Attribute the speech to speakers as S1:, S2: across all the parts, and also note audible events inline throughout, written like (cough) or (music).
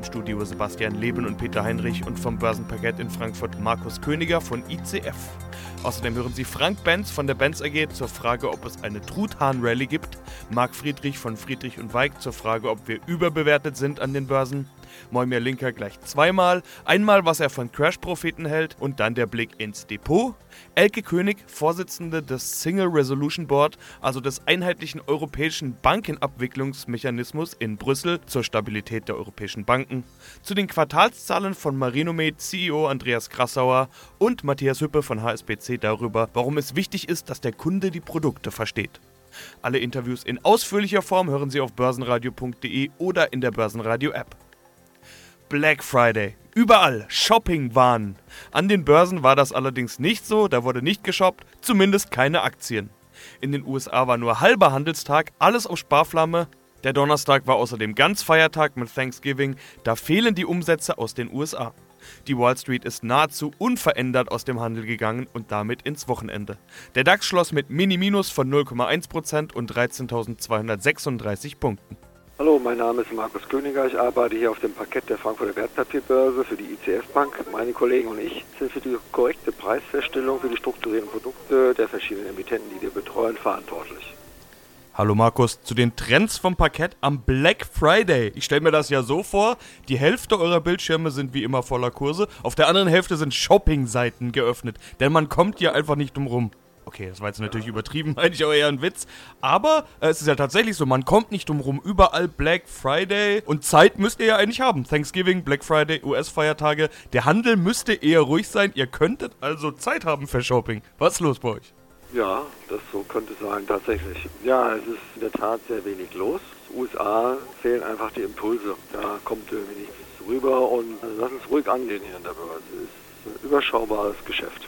S1: Im Studio Sebastian Leben und Peter Heinrich und vom Börsenparkett in Frankfurt Markus Königer von ICF. Außerdem hören Sie Frank Benz von der Benz AG zur Frage, ob es eine Truthahn-Rallye gibt, Marc Friedrich von Friedrich und Weig zur Frage, ob wir überbewertet sind an den Börsen, Moimir Linker gleich zweimal, einmal was er von Crash-Propheten hält und dann der Blick ins Depot. Elke König, Vorsitzende des Single Resolution Board, also des einheitlichen europäischen Bankenabwicklungsmechanismus in Brüssel zur Stabilität der europäischen Banken. Zu den Quartalszahlen von Marinomed CEO Andreas Krassauer und Matthias Hüppe von HSBC darüber, warum es wichtig ist, dass der Kunde die Produkte versteht. Alle Interviews in ausführlicher Form hören Sie auf börsenradio.de oder in der Börsenradio App. Black Friday. Überall Shopping waren. An den Börsen war das allerdings nicht so, da wurde nicht geshoppt, zumindest keine Aktien. In den USA war nur halber Handelstag, alles auf Sparflamme. Der Donnerstag war außerdem ganz Feiertag mit Thanksgiving, da fehlen die Umsätze aus den USA. Die Wall Street ist nahezu unverändert aus dem Handel gegangen und damit ins Wochenende. Der DAX schloss mit Mini-Minus von 0,1% und 13.236 Punkten.
S2: Hallo, mein Name ist Markus Königer. Ich arbeite hier auf dem Parkett der Frankfurter Wertpapierbörse für die ICF Bank. Meine Kollegen und ich sind für die korrekte Preisfeststellung für die strukturierten Produkte der verschiedenen Emittenten, die wir betreuen, verantwortlich.
S1: Hallo Markus, zu den Trends vom Parkett am Black Friday. Ich stelle mir das ja so vor, die Hälfte eurer Bildschirme sind wie immer voller Kurse, auf der anderen Hälfte sind Shopping-Seiten geöffnet, denn man kommt ja einfach nicht drum rum. Okay, das war jetzt natürlich übertrieben, (laughs) meine ich aber eher ein Witz. Aber äh, es ist ja tatsächlich so, man kommt nicht drum rum. Überall Black Friday und Zeit müsst ihr ja eigentlich haben. Thanksgiving, Black Friday, US-Feiertage. Der Handel müsste eher ruhig sein. Ihr könntet also Zeit haben für Shopping. Was ist los bei euch?
S2: Ja, das so könnte sein, tatsächlich. Ja, es ist in der Tat sehr wenig los. USA fehlen einfach die Impulse. Da kommt irgendwie nichts rüber und lass uns ruhig angehen hier in der Börse. Es ist ein überschaubares Geschäft.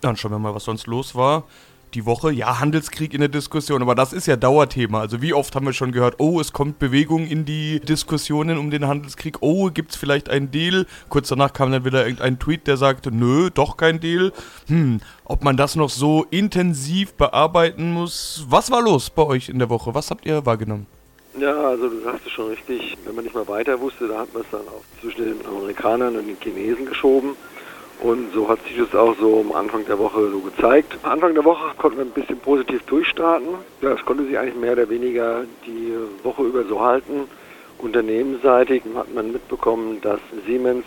S1: Dann schauen wir mal, was sonst los war. Die Woche, ja, Handelskrieg in der Diskussion, aber das ist ja Dauerthema. Also wie oft haben wir schon gehört, oh, es kommt Bewegung in die Diskussionen um den Handelskrieg, oh, gibt es vielleicht einen Deal? Kurz danach kam dann wieder irgendein Tweet, der sagte, nö, doch kein Deal. Hm, ob man das noch so intensiv bearbeiten muss. Was war los bei euch in der Woche? Was habt ihr wahrgenommen?
S2: Ja, also du sagst es schon richtig. Wenn man nicht mal weiter wusste, da hat man es dann auch zwischen den Amerikanern und den Chinesen geschoben. Und so hat sich das auch so am Anfang der Woche so gezeigt. Am Anfang der Woche konnten wir ein bisschen positiv durchstarten. Ja, es konnte sich eigentlich mehr oder weniger die Woche über so halten. Unternehmensseitig hat man mitbekommen, dass Siemens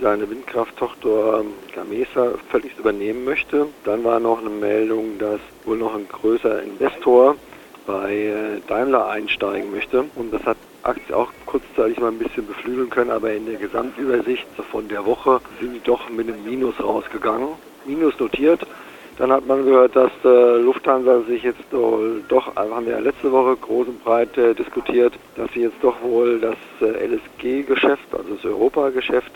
S2: seine Windkrafttochter Gamesa völlig übernehmen möchte. Dann war noch eine Meldung, dass wohl noch ein größer Investor bei Daimler einsteigen möchte. Und das hat Aktie auch kurzzeitig mal ein bisschen beflügeln können, aber in der Gesamtübersicht von der Woche sind die doch mit einem Minus rausgegangen. Minus notiert. Dann hat man gehört, dass äh, Lufthansa sich jetzt äh, doch, also haben wir ja letzte Woche groß und breit äh, diskutiert, dass sie jetzt doch wohl das äh, LSG-Geschäft, also das Europa-Geschäft,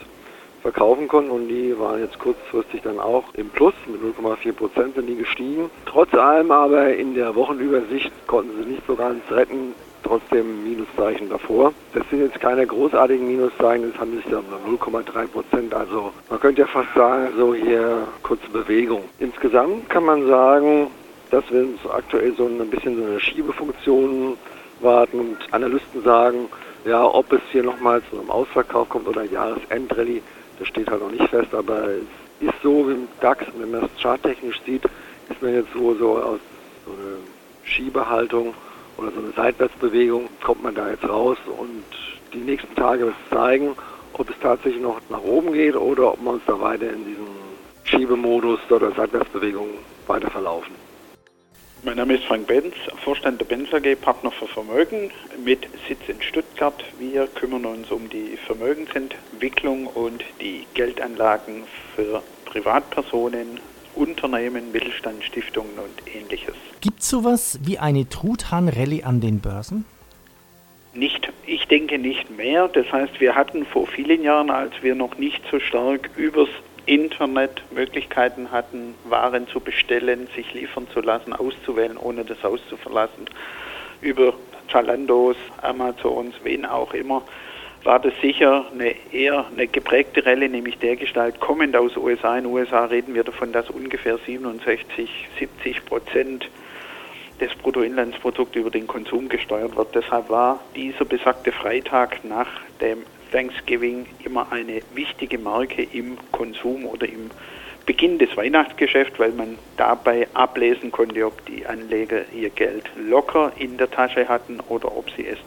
S2: verkaufen konnten und die waren jetzt kurzfristig dann auch im Plus mit 0,4 Prozent sind die gestiegen. Trotz allem aber in der Wochenübersicht konnten sie nicht so ganz retten trotzdem Minuszeichen davor. Das sind jetzt keine großartigen Minuszeichen, es handelt sich um 0,3 Prozent. Also man könnte ja fast sagen, so hier kurze Bewegung. Insgesamt kann man sagen, dass wir uns aktuell so ein bisschen so eine Schiebefunktion warten und Analysten sagen, ja, ob es hier nochmal zu einem Ausverkauf kommt oder Jahresendrallye, das steht halt noch nicht fest, aber es ist so im DAX, wenn man das charttechnisch sieht, ist man jetzt so, so aus so einer Schiebehaltung oder so eine Seitwärtsbewegung kommt man da jetzt raus und die nächsten Tage wird es zeigen, ob es tatsächlich noch nach oben geht oder ob wir uns da weiter in diesem Schiebemodus oder Seitwärtsbewegung weiter verlaufen.
S3: Mein Name ist Frank Benz, Vorstand der Benz AG, Partner für Vermögen mit Sitz in Stuttgart. Wir kümmern uns um die Vermögensentwicklung und die Geldanlagen für Privatpersonen, Unternehmen, Mittelstand, Stiftungen und ähnliches.
S4: Gibt es sowas wie eine Truthahn-Rallye an den Börsen?
S3: Nicht, ich denke nicht mehr. Das heißt, wir hatten vor vielen Jahren, als wir noch nicht so stark übers Internet Möglichkeiten hatten, Waren zu bestellen, sich liefern zu lassen, auszuwählen, ohne das Haus zu verlassen, über Zalandos, Amazons, wen auch immer, war das sicher eine eher eine geprägte Rallye, nämlich der Gestalt kommend aus USA. In USA reden wir davon, dass ungefähr 67, 70 Prozent des Bruttoinlandsprodukts über den Konsum gesteuert wird. Deshalb war dieser besagte Freitag nach dem Thanksgiving immer eine wichtige Marke im Konsum oder im Beginn des Weihnachtsgeschäfts, weil man dabei ablesen konnte, ob die Anleger ihr Geld locker in der Tasche hatten oder ob sie es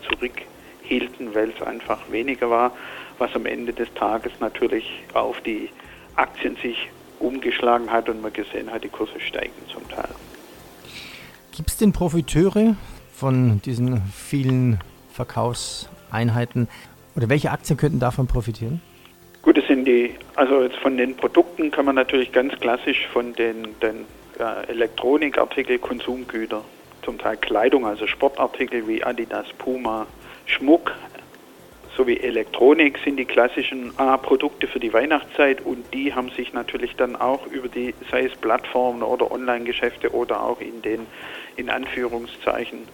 S3: zurückhielten, weil es einfach weniger war, was am Ende des Tages natürlich auf die Aktien sich umgeschlagen hat und man gesehen hat, die Kurse steigen zum Teil.
S4: Gibt es denn Profiteure von diesen vielen Verkaufseinheiten oder welche Aktien könnten davon profitieren?
S3: Gut, es sind die, also jetzt von den Produkten kann man natürlich ganz klassisch von den, den äh, Elektronikartikel, Konsumgüter, zum Teil Kleidung, also Sportartikel wie Adidas, Puma, Schmuck sowie Elektronik sind die klassischen äh, Produkte für die Weihnachtszeit und die haben sich natürlich dann auch über die, sei es Plattformen oder Online-Geschäfte oder auch in den in Anführungszeichen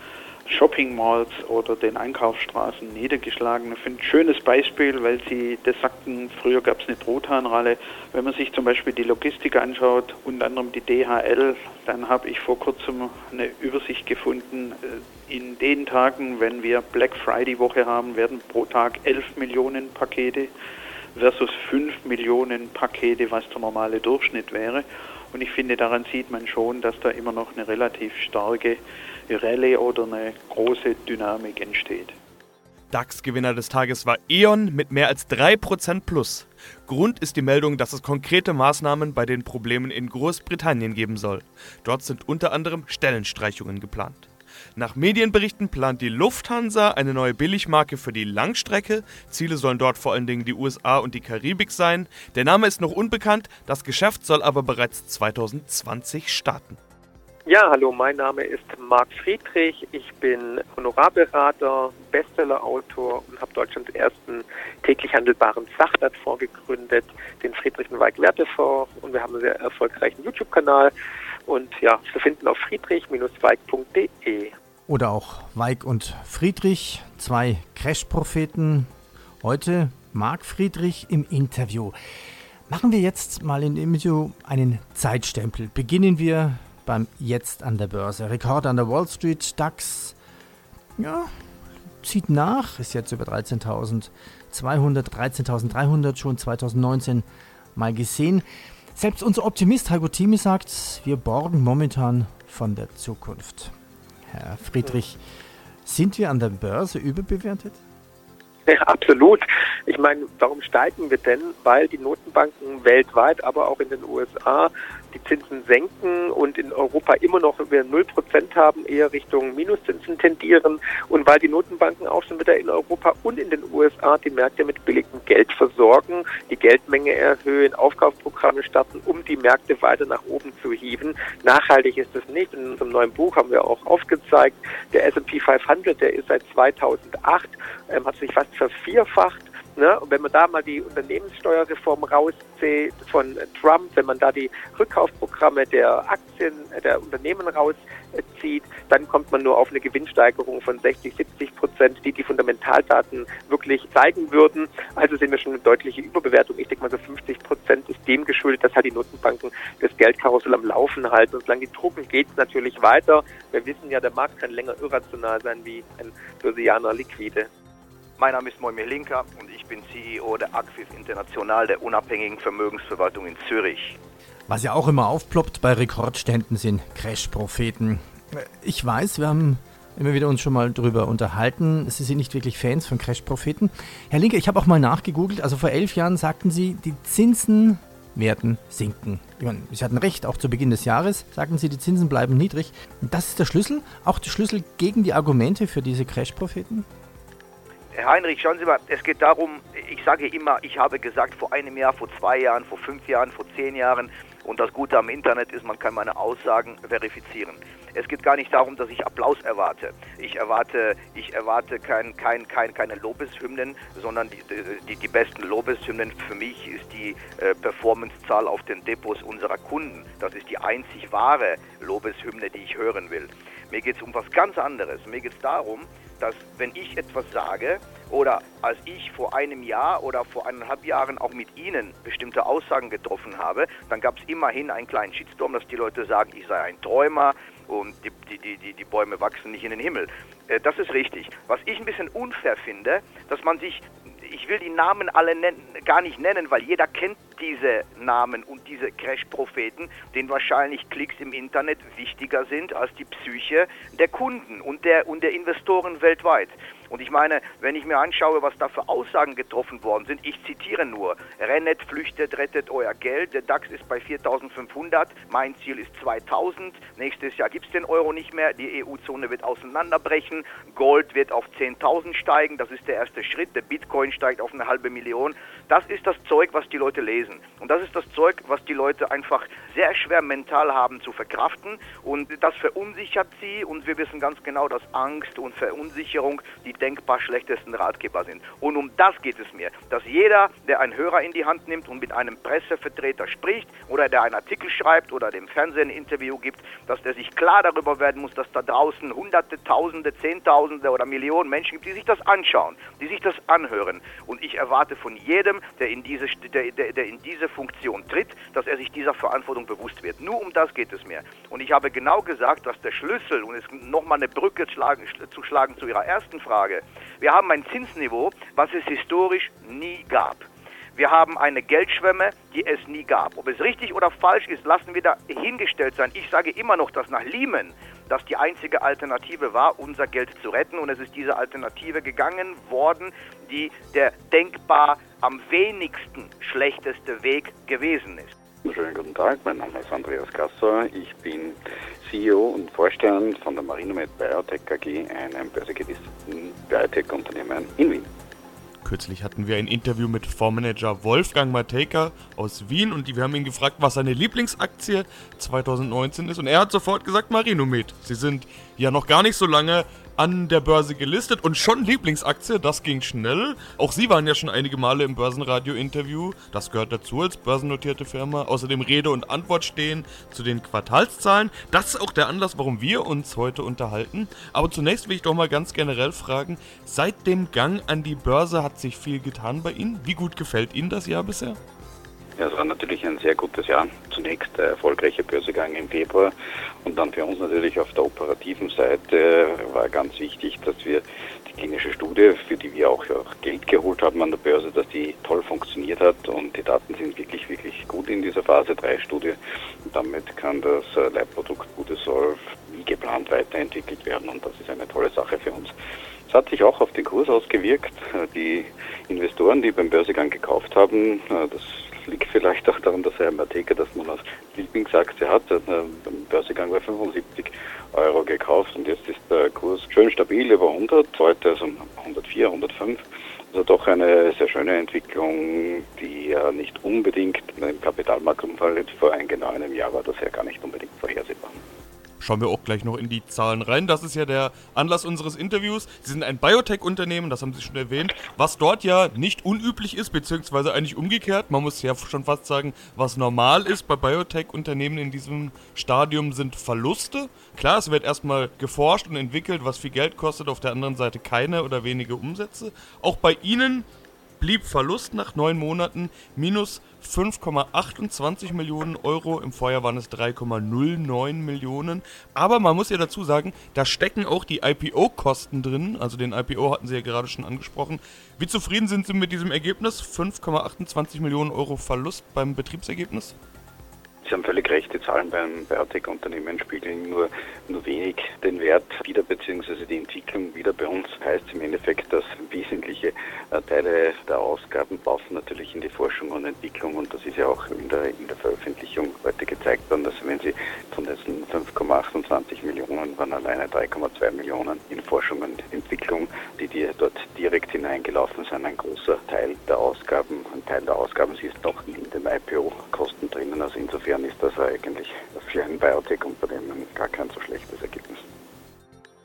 S3: Shopping Malls oder den Einkaufsstraßen niedergeschlagen. Ich finde ein schönes Beispiel, weil Sie das sagten, früher gab es eine Trothahnralle. Wenn man sich zum Beispiel die Logistik anschaut, unter anderem die DHL, dann habe ich vor kurzem eine Übersicht gefunden. Äh, in den Tagen, wenn wir Black Friday Woche haben, werden pro Tag 11 Millionen Pakete versus 5 Millionen Pakete, was der normale Durchschnitt wäre. Und ich finde, daran sieht man schon, dass da immer noch eine relativ starke Rallye oder eine große Dynamik entsteht.
S1: DAX-Gewinner des Tages war E.ON mit mehr als 3% plus. Grund ist die Meldung, dass es konkrete Maßnahmen bei den Problemen in Großbritannien geben soll. Dort sind unter anderem Stellenstreichungen geplant. Nach Medienberichten plant die Lufthansa eine neue Billigmarke für die Langstrecke. Ziele sollen dort vor allen Dingen die USA und die Karibik sein. Der Name ist noch unbekannt, das Geschäft soll aber bereits 2020 starten.
S5: Ja, hallo, mein Name ist Marc Friedrich. Ich bin Honorarberater, Bestsellerautor und habe Deutschlands ersten täglich handelbaren Sachwertfonds gegründet, den Friedrich Weig Wertefonds. Und wir haben einen sehr erfolgreichen YouTube-Kanal und ja, zu finden auf friedrich-weig.de.
S4: Oder auch Weig und Friedrich, zwei Crash-Propheten. Heute Marc Friedrich im Interview. Machen wir jetzt mal in dem Interview einen Zeitstempel. Beginnen wir beim Jetzt an der Börse. Rekord an der Wall Street, DAX, ja, zieht nach, ist jetzt über 13.200, 13.300 schon 2019 mal gesehen. Selbst unser Optimist Heiko Thieme sagt, wir borgen momentan von der Zukunft. Herr Friedrich, sind wir an der Börse überbewertet?
S5: Ja, absolut. Ich meine, warum steigen wir denn? Weil die Notenbanken weltweit, aber auch in den USA die Zinsen senken und in Europa immer noch über 0% haben, eher Richtung Minuszinsen tendieren und weil die Notenbanken auch schon wieder in Europa und in den USA die Märkte mit billigem Geld versorgen, die Geldmenge erhöhen, Aufkaufsprogramme starten, um die Märkte weiter nach oben zu hieven. Nachhaltig ist es nicht. In unserem neuen Buch haben wir auch aufgezeigt, der S&P 500, der ist seit 2008, ähm, hat sich fast vervierfacht Ne? Und wenn man da mal die Unternehmenssteuerreform rauszieht von Trump, wenn man da die Rückkaufprogramme der Aktien, der Unternehmen rauszieht, dann kommt man nur auf eine Gewinnsteigerung von 60, 70 Prozent, die die Fundamentaldaten wirklich zeigen würden. Also sind wir schon eine deutliche Überbewertung. Ich denke mal so 50 Prozent ist dem geschuldet, dass halt die Notenbanken das Geldkarussell am Laufen halten. Und solange die drucken, geht es natürlich weiter. Wir wissen ja, der Markt kann länger irrational sein wie ein Börsianer liquide.
S6: Mein Name ist Moimir Linker und ich bin CEO der Axis International der unabhängigen Vermögensverwaltung in Zürich.
S4: Was ja auch immer aufploppt bei Rekordständen sind Crash-Propheten. Ich weiß, wir haben immer wieder uns schon mal darüber unterhalten. Sie sind nicht wirklich Fans von Crash-Propheten. Herr Linke, ich habe auch mal nachgegoogelt. Also vor elf Jahren sagten Sie, die Zinsen werden sinken. Meine, Sie hatten recht, auch zu Beginn des Jahres sagten Sie, die Zinsen bleiben niedrig. Und das ist der Schlüssel, auch der Schlüssel gegen die Argumente für diese Crash-Propheten?
S6: Herr Heinrich, schauen Sie mal, es geht darum, ich sage immer, ich habe gesagt, vor einem Jahr, vor zwei Jahren, vor fünf Jahren, vor zehn Jahren. Und das Gute am Internet ist, man kann meine Aussagen verifizieren. Es geht gar nicht darum, dass ich Applaus erwarte. Ich erwarte, ich erwarte kein, kein, kein, keine Lobeshymnen, sondern die, die, die besten Lobeshymnen für mich ist die äh, Performancezahl auf den Depots unserer Kunden. Das ist die einzig wahre Lobeshymne, die ich hören will. Mir geht es um was ganz anderes. Mir geht es darum, dass wenn ich etwas sage oder als ich vor einem Jahr oder vor eineinhalb Jahren auch mit Ihnen bestimmte Aussagen getroffen habe, dann gab es immerhin einen kleinen Shitstorm, dass die Leute sagen, ich sei ein Träumer und die, die, die, die Bäume wachsen nicht in den Himmel. Äh, das ist richtig. Was ich ein bisschen unfair finde, dass man sich ich will die Namen alle nennen, gar nicht nennen, weil jeder kennt diese Namen und diese Crash-Propheten, denen wahrscheinlich Klicks im Internet wichtiger sind als die Psyche der Kunden und der, und der Investoren weltweit. Und ich meine, wenn ich mir anschaue, was da für Aussagen getroffen worden sind, ich zitiere nur, Rennet flüchtet, rettet euer Geld, der DAX ist bei 4500, mein Ziel ist 2000, nächstes Jahr gibt es den Euro nicht mehr, die EU-Zone wird auseinanderbrechen, Gold wird auf 10.000 steigen, das ist der erste Schritt, der Bitcoin steigt auf eine halbe Million. Das ist das Zeug, was die Leute lesen. Und das ist das Zeug, was die Leute einfach sehr schwer mental haben zu verkraften. Und das verunsichert sie. Und wir wissen ganz genau, dass Angst und Verunsicherung die denkbar schlechtesten Ratgeber sind. Und um das geht es mir. Dass jeder, der einen Hörer in die Hand nimmt und mit einem Pressevertreter spricht oder der einen Artikel schreibt oder dem Fernsehen ein Interview gibt, dass der sich klar darüber werden muss, dass da draußen Hunderte, Tausende, Zehntausende oder Millionen Menschen gibt, die sich das anschauen, die sich das anhören. Und ich erwarte von jedem, der in diese, der, der, der in diese Funktion tritt, dass er sich dieser Verantwortung bewusst wird. Nur um das geht es mir. Und ich habe genau gesagt, dass der Schlüssel, und es nochmal eine Brücke zu schlagen zu Ihrer ersten Frage, wir haben ein Zinsniveau, was es historisch nie gab. Wir haben eine Geldschwemme, die es nie gab. Ob es richtig oder falsch ist, lassen wir da hingestellt sein. Ich sage immer noch, dass nach Lehman das die einzige Alternative war, unser Geld zu retten. Und es ist diese Alternative gegangen worden, die der denkbar am wenigsten schlechteste Weg gewesen ist.
S7: Schönen guten Tag, mein Name ist Andreas Gasser. Ich bin CEO und Vorstand von der Marinomed Biotech AG, einem börsengelisteten Biotech-Unternehmen in Wien.
S1: Kürzlich hatten wir ein Interview mit Fondsmanager Wolfgang Matejka aus Wien und wir haben ihn gefragt, was seine Lieblingsaktie 2019 ist und er hat sofort gesagt Marinomed. Sie sind ja noch gar nicht so lange an der Börse gelistet und schon Lieblingsaktie, das ging schnell. Auch Sie waren ja schon einige Male im Börsenradio-Interview, das gehört dazu als börsennotierte Firma. Außerdem Rede und Antwort stehen zu den Quartalszahlen. Das ist auch der Anlass, warum wir uns heute unterhalten. Aber zunächst will ich doch mal ganz generell fragen, seit dem Gang an die Börse hat sich viel getan bei Ihnen. Wie gut gefällt Ihnen das Jahr bisher?
S7: Ja, es war natürlich ein sehr gutes Jahr. Zunächst der erfolgreiche Börsegang im Februar und dann für uns natürlich auf der operativen Seite war ganz wichtig, dass wir die klinische Studie, für die wir auch, Geld geholt haben an der Börse, dass die toll funktioniert hat und die Daten sind wirklich, wirklich gut in dieser Phase 3 Studie. Und damit kann das Leitprodukt Budesolv wie geplant weiterentwickelt werden und das ist eine tolle Sache für uns. Es hat sich auch auf den Kurs ausgewirkt. Die Investoren, die beim Börsegang gekauft haben, das liegt vielleicht auch daran, dass Herr Mateka das nun als Lieblingsaktie hat. Er hat beim Börsegang bei 75 Euro gekauft und jetzt ist der Kurs schön stabil über 100, heute also 104, 105. Also doch eine sehr schöne Entwicklung, die ja nicht unbedingt im Kapitalmarktumfall vor ein genau einem Jahr war das ja gar nicht unbedingt vorhersehbar
S1: schauen wir auch gleich noch in die Zahlen rein. Das ist ja der Anlass unseres Interviews. Sie sind ein Biotech-Unternehmen, das haben Sie schon erwähnt, was dort ja nicht unüblich ist, beziehungsweise eigentlich umgekehrt. Man muss ja schon fast sagen, was normal ist bei Biotech-Unternehmen in diesem Stadium sind Verluste. Klar, es wird erstmal geforscht und entwickelt, was viel Geld kostet, auf der anderen Seite keine oder wenige Umsätze. Auch bei Ihnen blieb Verlust nach neun Monaten minus 5,28 Millionen Euro. Im Vorjahr waren es 3,09 Millionen. Aber man muss ja dazu sagen, da stecken auch die IPO-Kosten drin. Also den IPO hatten Sie ja gerade schon angesprochen. Wie zufrieden sind Sie mit diesem Ergebnis? 5,28 Millionen Euro Verlust beim Betriebsergebnis?
S7: Sie haben völlig recht, die Zahlen beim Biotech-Unternehmen spiegeln nur, nur wenig den Wert wieder, beziehungsweise die Entwicklung wieder. Bei uns heißt im Endeffekt, dass wesentliche äh, Teile der Ausgaben laufen natürlich in die Forschung und Entwicklung und das ist ja auch in der, in der Veröffentlichung heute gezeigt worden, dass wenn Sie von diesen 5,28 Millionen waren alleine 3,2 Millionen in Forschung und Entwicklung, die, die dort direkt hineingelaufen sind, ein großer Teil der Ausgaben. Ein Teil der Ausgaben ist noch in den IPO-Kosten drinnen, also insofern ist das eigentlich für ein Biotech-Unternehmen gar kein so schlechtes Ergebnis.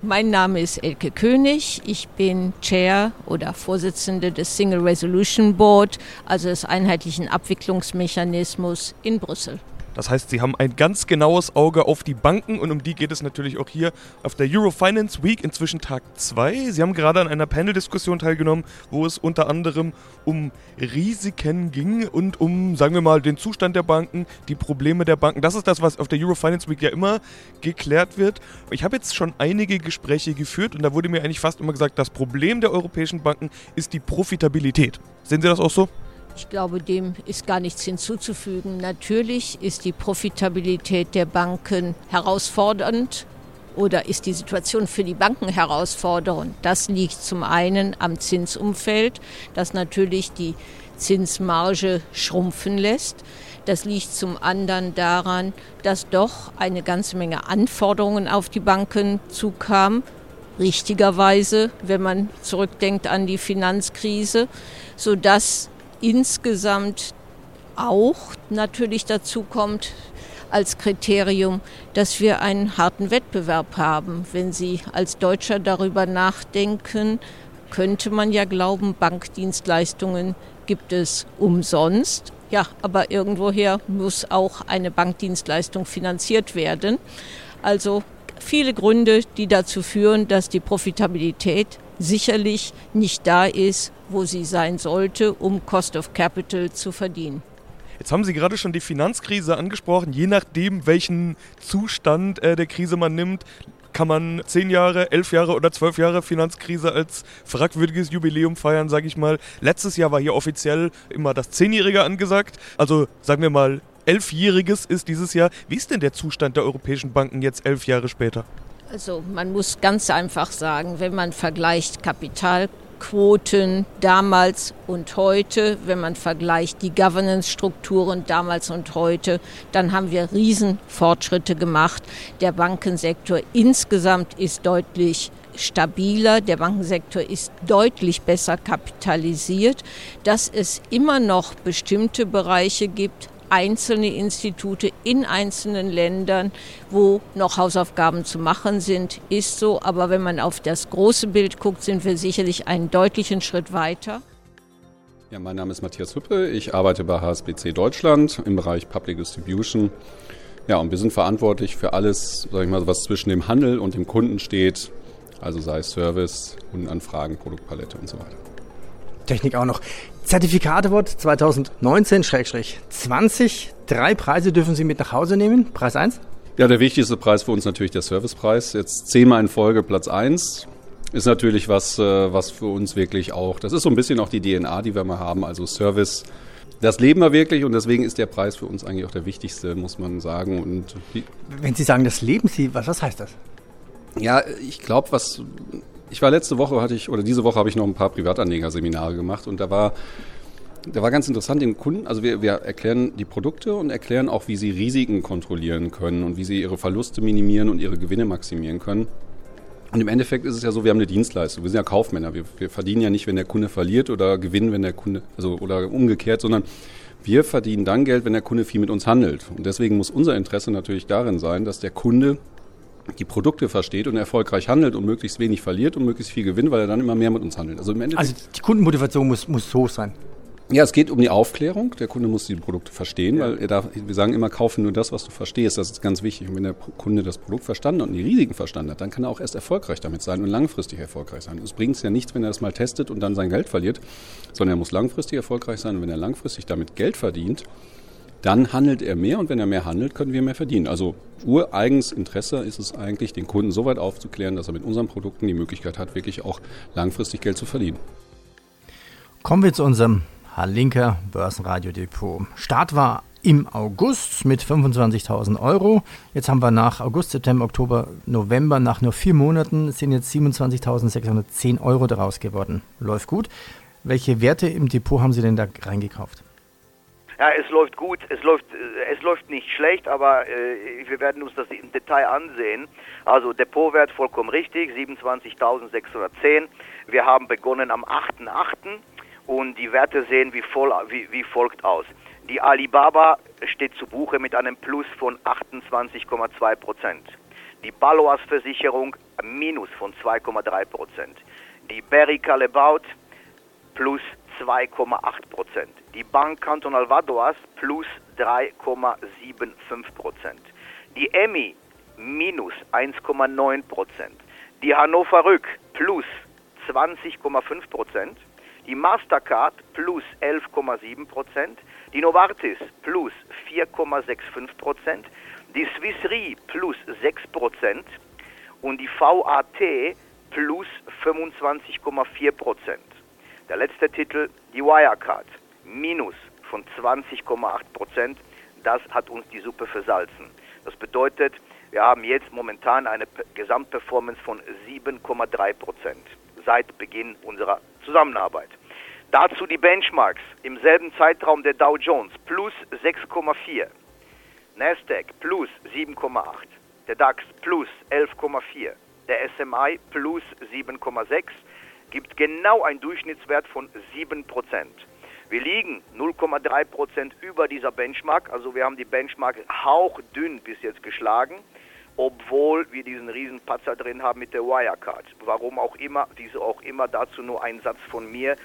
S8: Mein Name ist Elke König. Ich bin Chair oder Vorsitzende des Single Resolution Board, also des einheitlichen Abwicklungsmechanismus in Brüssel.
S1: Das heißt, sie haben ein ganz genaues Auge auf die Banken und um die geht es natürlich auch hier auf der Eurofinance Week, inzwischen Tag 2. Sie haben gerade an einer Panel-Diskussion teilgenommen, wo es unter anderem um Risiken ging und um, sagen wir mal, den Zustand der Banken, die Probleme der Banken. Das ist das, was auf der Eurofinance Week ja immer geklärt wird. Ich habe jetzt schon einige Gespräche geführt und da wurde mir eigentlich fast immer gesagt, das Problem der europäischen Banken ist die Profitabilität. Sehen Sie das auch so?
S8: Ich glaube, dem ist gar nichts hinzuzufügen. Natürlich ist die Profitabilität der Banken herausfordernd oder ist die Situation für die Banken herausfordernd. Das liegt zum einen am Zinsumfeld, das natürlich die Zinsmarge schrumpfen lässt. Das liegt zum anderen daran, dass doch eine ganze Menge Anforderungen auf die Banken zukamen. Richtigerweise, wenn man zurückdenkt an die Finanzkrise, sodass insgesamt auch natürlich dazu kommt als Kriterium, dass wir einen harten Wettbewerb haben. Wenn Sie als Deutscher darüber nachdenken, könnte man ja glauben, Bankdienstleistungen gibt es umsonst. Ja, aber irgendwoher muss auch eine Bankdienstleistung finanziert werden. Also viele Gründe, die dazu führen, dass die Profitabilität sicherlich nicht da ist, wo sie sein sollte, um Cost of Capital zu verdienen.
S1: Jetzt haben Sie gerade schon die Finanzkrise angesprochen. Je nachdem, welchen Zustand äh, der Krise man nimmt, kann man zehn Jahre, elf Jahre oder zwölf Jahre Finanzkrise als fragwürdiges Jubiläum feiern, sage ich mal. Letztes Jahr war hier offiziell immer das Zehnjährige angesagt. Also sagen wir mal, elfjähriges ist dieses Jahr. Wie ist denn der Zustand der europäischen Banken jetzt elf Jahre später?
S8: Also man muss ganz einfach sagen, wenn man vergleicht Kapitalquoten damals und heute, wenn man vergleicht die Governance-Strukturen damals und heute, dann haben wir Riesenfortschritte gemacht. Der Bankensektor insgesamt ist deutlich stabiler, der Bankensektor ist deutlich besser kapitalisiert, dass es immer noch bestimmte Bereiche gibt, einzelne Institute in einzelnen Ländern, wo noch Hausaufgaben zu machen sind, ist so. Aber wenn man auf das große Bild guckt, sind wir sicherlich einen deutlichen Schritt weiter.
S9: Ja, mein Name ist Matthias Hüppe. Ich arbeite bei HSBC Deutschland im Bereich Public Distribution. Ja, und wir sind verantwortlich für alles, sag ich mal, was zwischen dem Handel und dem Kunden steht. Also sei es Service, Kundenanfragen, Produktpalette und so weiter.
S4: Technik auch noch. Zertifikate Award 2019-20. Drei Preise dürfen Sie mit nach Hause nehmen. Preis 1?
S9: Ja, der wichtigste Preis für uns natürlich der Servicepreis. Jetzt zehnmal in Folge Platz 1. Ist natürlich was, äh, was für uns wirklich auch, das ist so ein bisschen auch die DNA, die wir mal haben, also Service. Das leben wir wirklich und deswegen ist der Preis für uns eigentlich auch der wichtigste, muss man sagen. Und
S4: Wenn Sie sagen, das leben Sie, was, was heißt das?
S9: Ja, ich glaube, was ich war letzte Woche hatte ich oder diese Woche habe ich noch ein paar Privatanlegerseminare gemacht und da war da war ganz interessant den Kunden, also wir, wir erklären die Produkte und erklären auch, wie sie Risiken kontrollieren können und wie sie ihre Verluste minimieren und ihre Gewinne maximieren können. Und im Endeffekt ist es ja so, wir haben eine Dienstleistung, wir sind ja Kaufmänner, wir, wir verdienen ja nicht, wenn der Kunde verliert oder gewinnen, wenn der Kunde, also oder umgekehrt, sondern wir verdienen dann Geld, wenn der Kunde viel mit uns handelt. Und deswegen muss unser Interesse natürlich darin sein, dass der Kunde die Produkte versteht und erfolgreich handelt und möglichst wenig verliert und möglichst viel gewinnt, weil er dann immer mehr mit uns handelt.
S4: Also, im Endeffekt also die Kundenmotivation muss, muss hoch sein.
S9: Ja, es geht um die Aufklärung. Der Kunde muss die Produkte verstehen, weil er darf, wir sagen immer, kaufen nur das, was du verstehst. Das ist ganz wichtig. Und wenn der Kunde das Produkt verstanden und die Risiken verstanden hat, dann kann er auch erst erfolgreich damit sein und langfristig erfolgreich sein. Es bringt es ja nichts, wenn er das mal testet und dann sein Geld verliert, sondern er muss langfristig erfolgreich sein. Und wenn er langfristig damit Geld verdient, dann handelt er mehr und wenn er mehr handelt, können wir mehr verdienen. Also ureigens Interesse ist es eigentlich, den Kunden so weit aufzuklären, dass er mit unseren Produkten die Möglichkeit hat, wirklich auch langfristig Geld zu verdienen.
S4: Kommen wir zu unserem Linker Börsenradio Depot. Start war im August mit 25.000 Euro. Jetzt haben wir nach August, September, Oktober, November, nach nur vier Monaten sind jetzt 27.610 Euro daraus geworden. Läuft gut. Welche Werte im Depot haben Sie denn da reingekauft?
S6: Ja, es läuft gut, es läuft, äh, es läuft nicht schlecht, aber äh, wir werden uns das im Detail ansehen. Also Depotwert vollkommen richtig, 27.610. Wir haben begonnen am 8.8. und die Werte sehen wie, voll, wie, wie folgt aus. Die Alibaba steht zu Buche mit einem Plus von 28,2 Prozent. Die Baloas Versicherung Minus von 2,3 Prozent. Die Berry Calebaut plus 2,8 Prozent. Die Bank Cantonal Vadoas plus 3,75 Prozent. Die Emmy minus 1,9 Prozent. Die Hannover Rück plus 20,5 Prozent. Die Mastercard plus 11,7 Prozent. Die Novartis plus 4,65 Prozent. Die Swiss Re plus 6 Prozent. Und die VAT plus 25,4 Prozent. Der letzte Titel, die Wirecard, minus von 20,8 Prozent. Das hat uns die Suppe versalzen. Das bedeutet, wir haben jetzt momentan eine Gesamtperformance von 7,3 Prozent seit Beginn unserer Zusammenarbeit. Dazu die Benchmarks im selben Zeitraum der Dow Jones plus 6,4, Nasdaq plus 7,8, der DAX plus 11,4, der SMI plus 7,6 gibt genau einen Durchschnittswert von 7 Prozent. Wir liegen 0,3 Prozent über dieser Benchmark, also wir haben die Benchmark hauchdünn bis jetzt geschlagen, obwohl wir diesen riesen Patzer drin haben mit der Wirecard. Warum auch immer, diese auch immer dazu nur ein Satz von mir.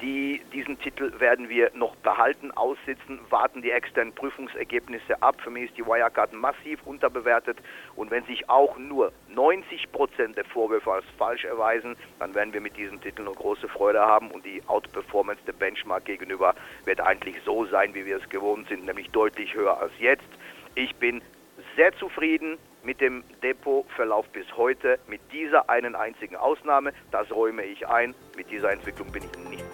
S6: Die, diesen Titel werden wir noch behalten, aussitzen, warten die externen Prüfungsergebnisse ab. Für mich ist die Wirecard massiv unterbewertet und wenn sich auch nur 90 Prozent der Vorwürfe als falsch erweisen, dann werden wir mit diesem Titel eine große Freude haben und die Outperformance der Benchmark gegenüber wird eigentlich so sein, wie wir es gewohnt sind, nämlich deutlich höher als jetzt. Ich bin sehr zufrieden mit dem Depotverlauf bis heute, mit dieser einen einzigen Ausnahme. Das räume ich ein. Mit dieser Entwicklung bin ich nicht